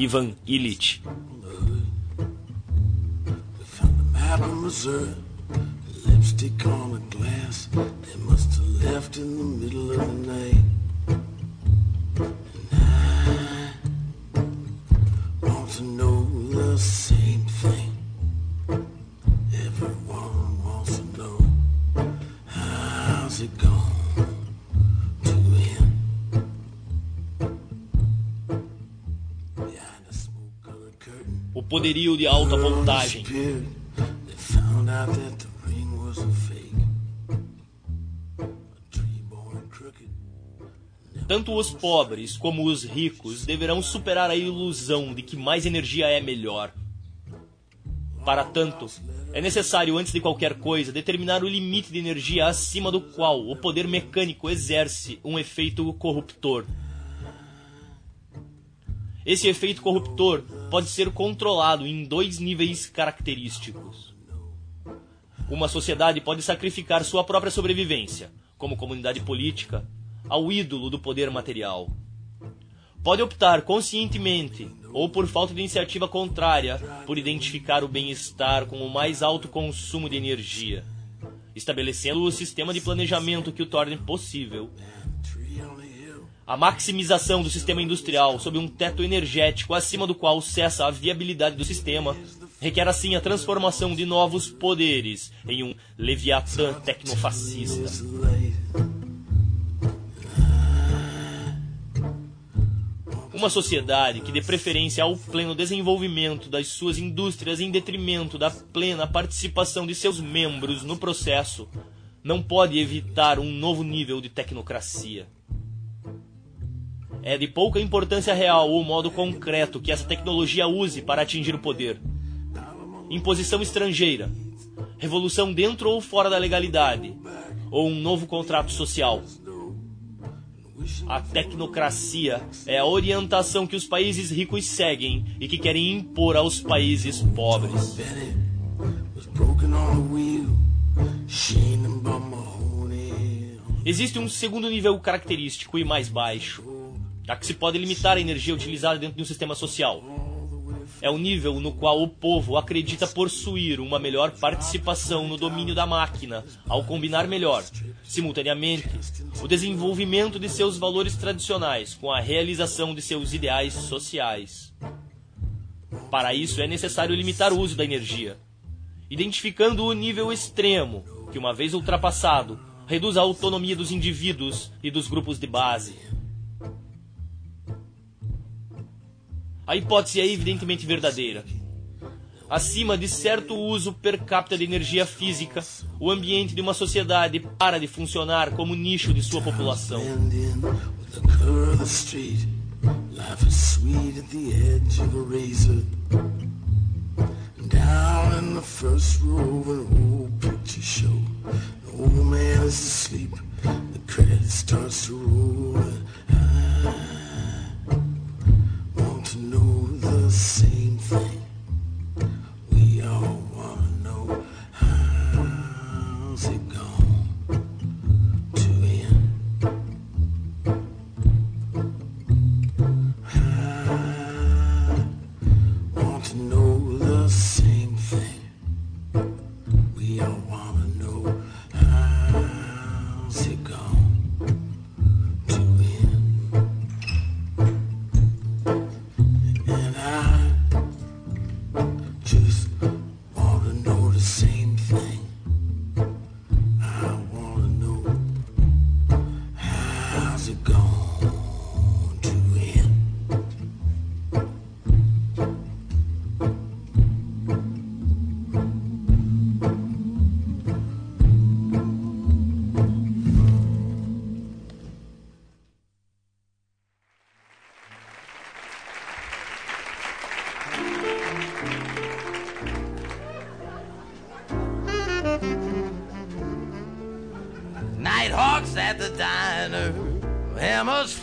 Ivan Illich. Lipstick on a glass. Must have left in the middle of the night. O poderio de alta voltagem. Tanto os pobres como os ricos deverão superar a ilusão de que mais energia é melhor. Para tanto, é necessário, antes de qualquer coisa, determinar o limite de energia acima do qual o poder mecânico exerce um efeito corruptor. Esse efeito corruptor pode ser controlado em dois níveis característicos. Uma sociedade pode sacrificar sua própria sobrevivência, como comunidade política, ao ídolo do poder material. Pode optar conscientemente ou por falta de iniciativa contrária por identificar o bem-estar com o mais alto consumo de energia, estabelecendo o sistema de planejamento que o torne possível. A maximização do sistema industrial sob um teto energético acima do qual cessa a viabilidade do sistema requer assim a transformação de novos poderes em um leviatã tecnofascista. Uma sociedade que dê preferência ao pleno desenvolvimento das suas indústrias em detrimento da plena participação de seus membros no processo não pode evitar um novo nível de tecnocracia. É de pouca importância real o modo concreto que essa tecnologia use para atingir o poder. Imposição estrangeira, revolução dentro ou fora da legalidade, ou um novo contrato social. A tecnocracia é a orientação que os países ricos seguem e que querem impor aos países pobres. Existe um segundo nível característico e mais baixo, a que se pode limitar a energia utilizada dentro de um sistema social. É o nível no qual o povo acredita possuir uma melhor participação no domínio da máquina, ao combinar melhor, simultaneamente, o desenvolvimento de seus valores tradicionais com a realização de seus ideais sociais. Para isso é necessário limitar o uso da energia, identificando o nível extremo, que uma vez ultrapassado, reduz a autonomia dos indivíduos e dos grupos de base. A hipótese é evidentemente verdadeira. Acima de certo uso per capita de energia física, o ambiente de uma sociedade para de funcionar como nicho de sua população. Down in the first row of an old picture show, old man is asleep. The starts to roll. and I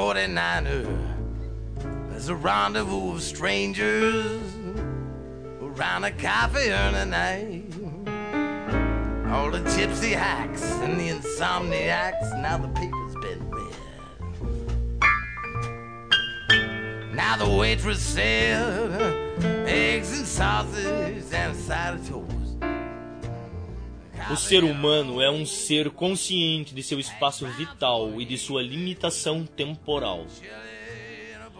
49er. There's a rendezvous of strangers around a coffee urn night. All the gypsy hacks and the insomniacs, now the paper's been read. Now the waitress said, eggs and sausage and a side of toast. O ser humano é um ser consciente de seu espaço vital e de sua limitação temporal.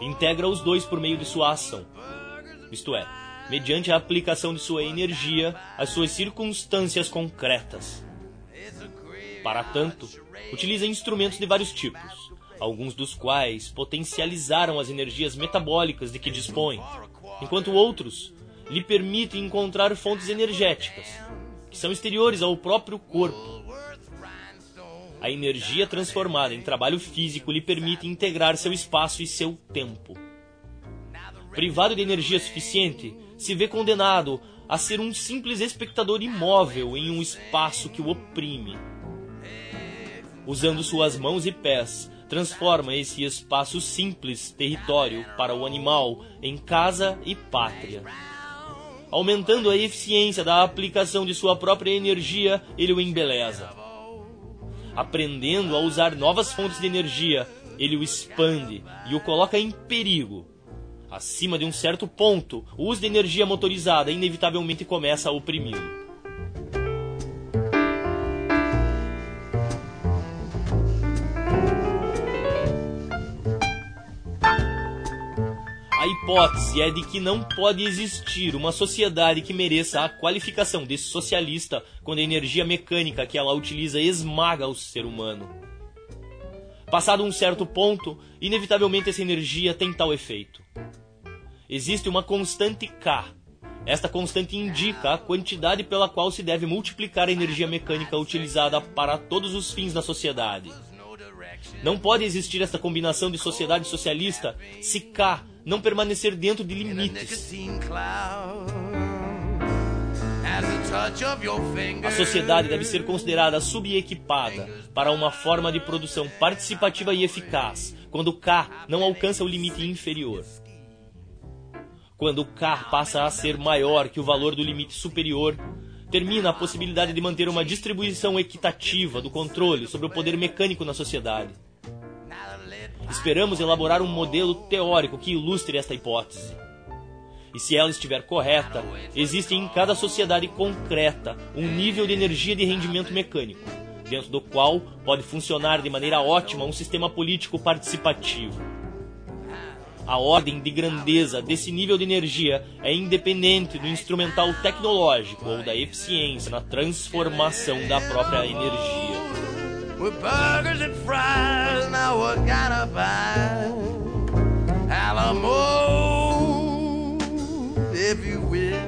Integra os dois por meio de sua ação, isto é, mediante a aplicação de sua energia às suas circunstâncias concretas. Para tanto, utiliza instrumentos de vários tipos, alguns dos quais potencializaram as energias metabólicas de que dispõe, enquanto outros lhe permitem encontrar fontes energéticas, que são exteriores ao próprio corpo. A energia transformada em trabalho físico lhe permite integrar seu espaço e seu tempo. Privado de energia suficiente, se vê condenado a ser um simples espectador imóvel em um espaço que o oprime. Usando suas mãos e pés, transforma esse espaço simples território para o animal em casa e pátria. Aumentando a eficiência da aplicação de sua própria energia, ele o embeleza. Aprendendo a usar novas fontes de energia, ele o expande e o coloca em perigo. Acima de um certo ponto, o uso de energia motorizada inevitavelmente começa a oprimi-lo. Hipótese é de que não pode existir uma sociedade que mereça a qualificação de socialista quando a energia mecânica que ela utiliza esmaga o ser humano. Passado um certo ponto, inevitavelmente essa energia tem tal efeito. Existe uma constante K. Esta constante indica a quantidade pela qual se deve multiplicar a energia mecânica utilizada para todos os fins na sociedade. Não pode existir esta combinação de sociedade socialista se K não permanecer dentro de limites. A sociedade deve ser considerada subequipada para uma forma de produção participativa e eficaz, quando K não alcança o limite inferior. Quando K passa a ser maior que o valor do limite superior, termina a possibilidade de manter uma distribuição equitativa do controle sobre o poder mecânico na sociedade. Esperamos elaborar um modelo teórico que ilustre esta hipótese. E se ela estiver correta, existe em cada sociedade concreta um nível de energia de rendimento mecânico, dentro do qual pode funcionar de maneira ótima um sistema político participativo. A ordem de grandeza desse nível de energia é independente do instrumental tecnológico ou da eficiência na transformação da própria energia. With burgers and fries, now what kind of pie? Alamo, if you will.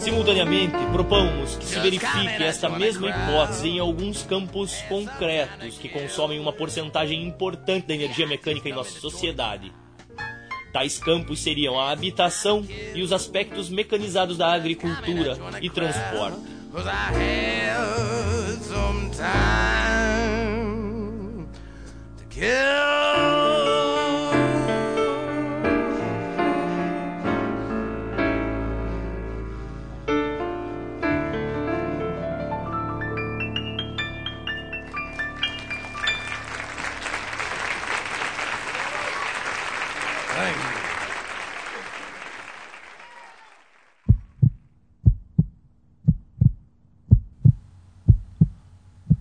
Simultaneamente, propomos que se verifique esta mesma hipótese em alguns campos concretos que consomem uma porcentagem importante da energia mecânica em nossa sociedade. Tais campos seriam a habitação e os aspectos mecanizados da agricultura e transporte.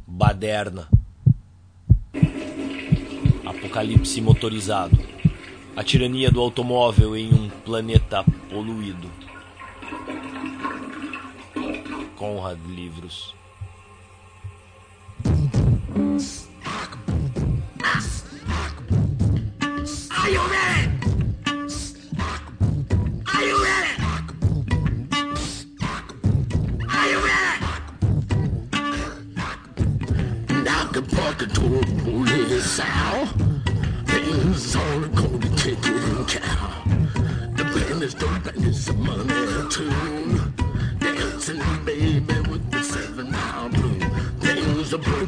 Baderna. Apocalipse motorizado. A tirania do automóvel em um planeta poluído. Conrad Livros.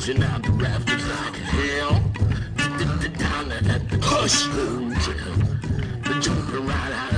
cruising out the rafters like hell. The, the, at the Hush! Hotel. The jumping right out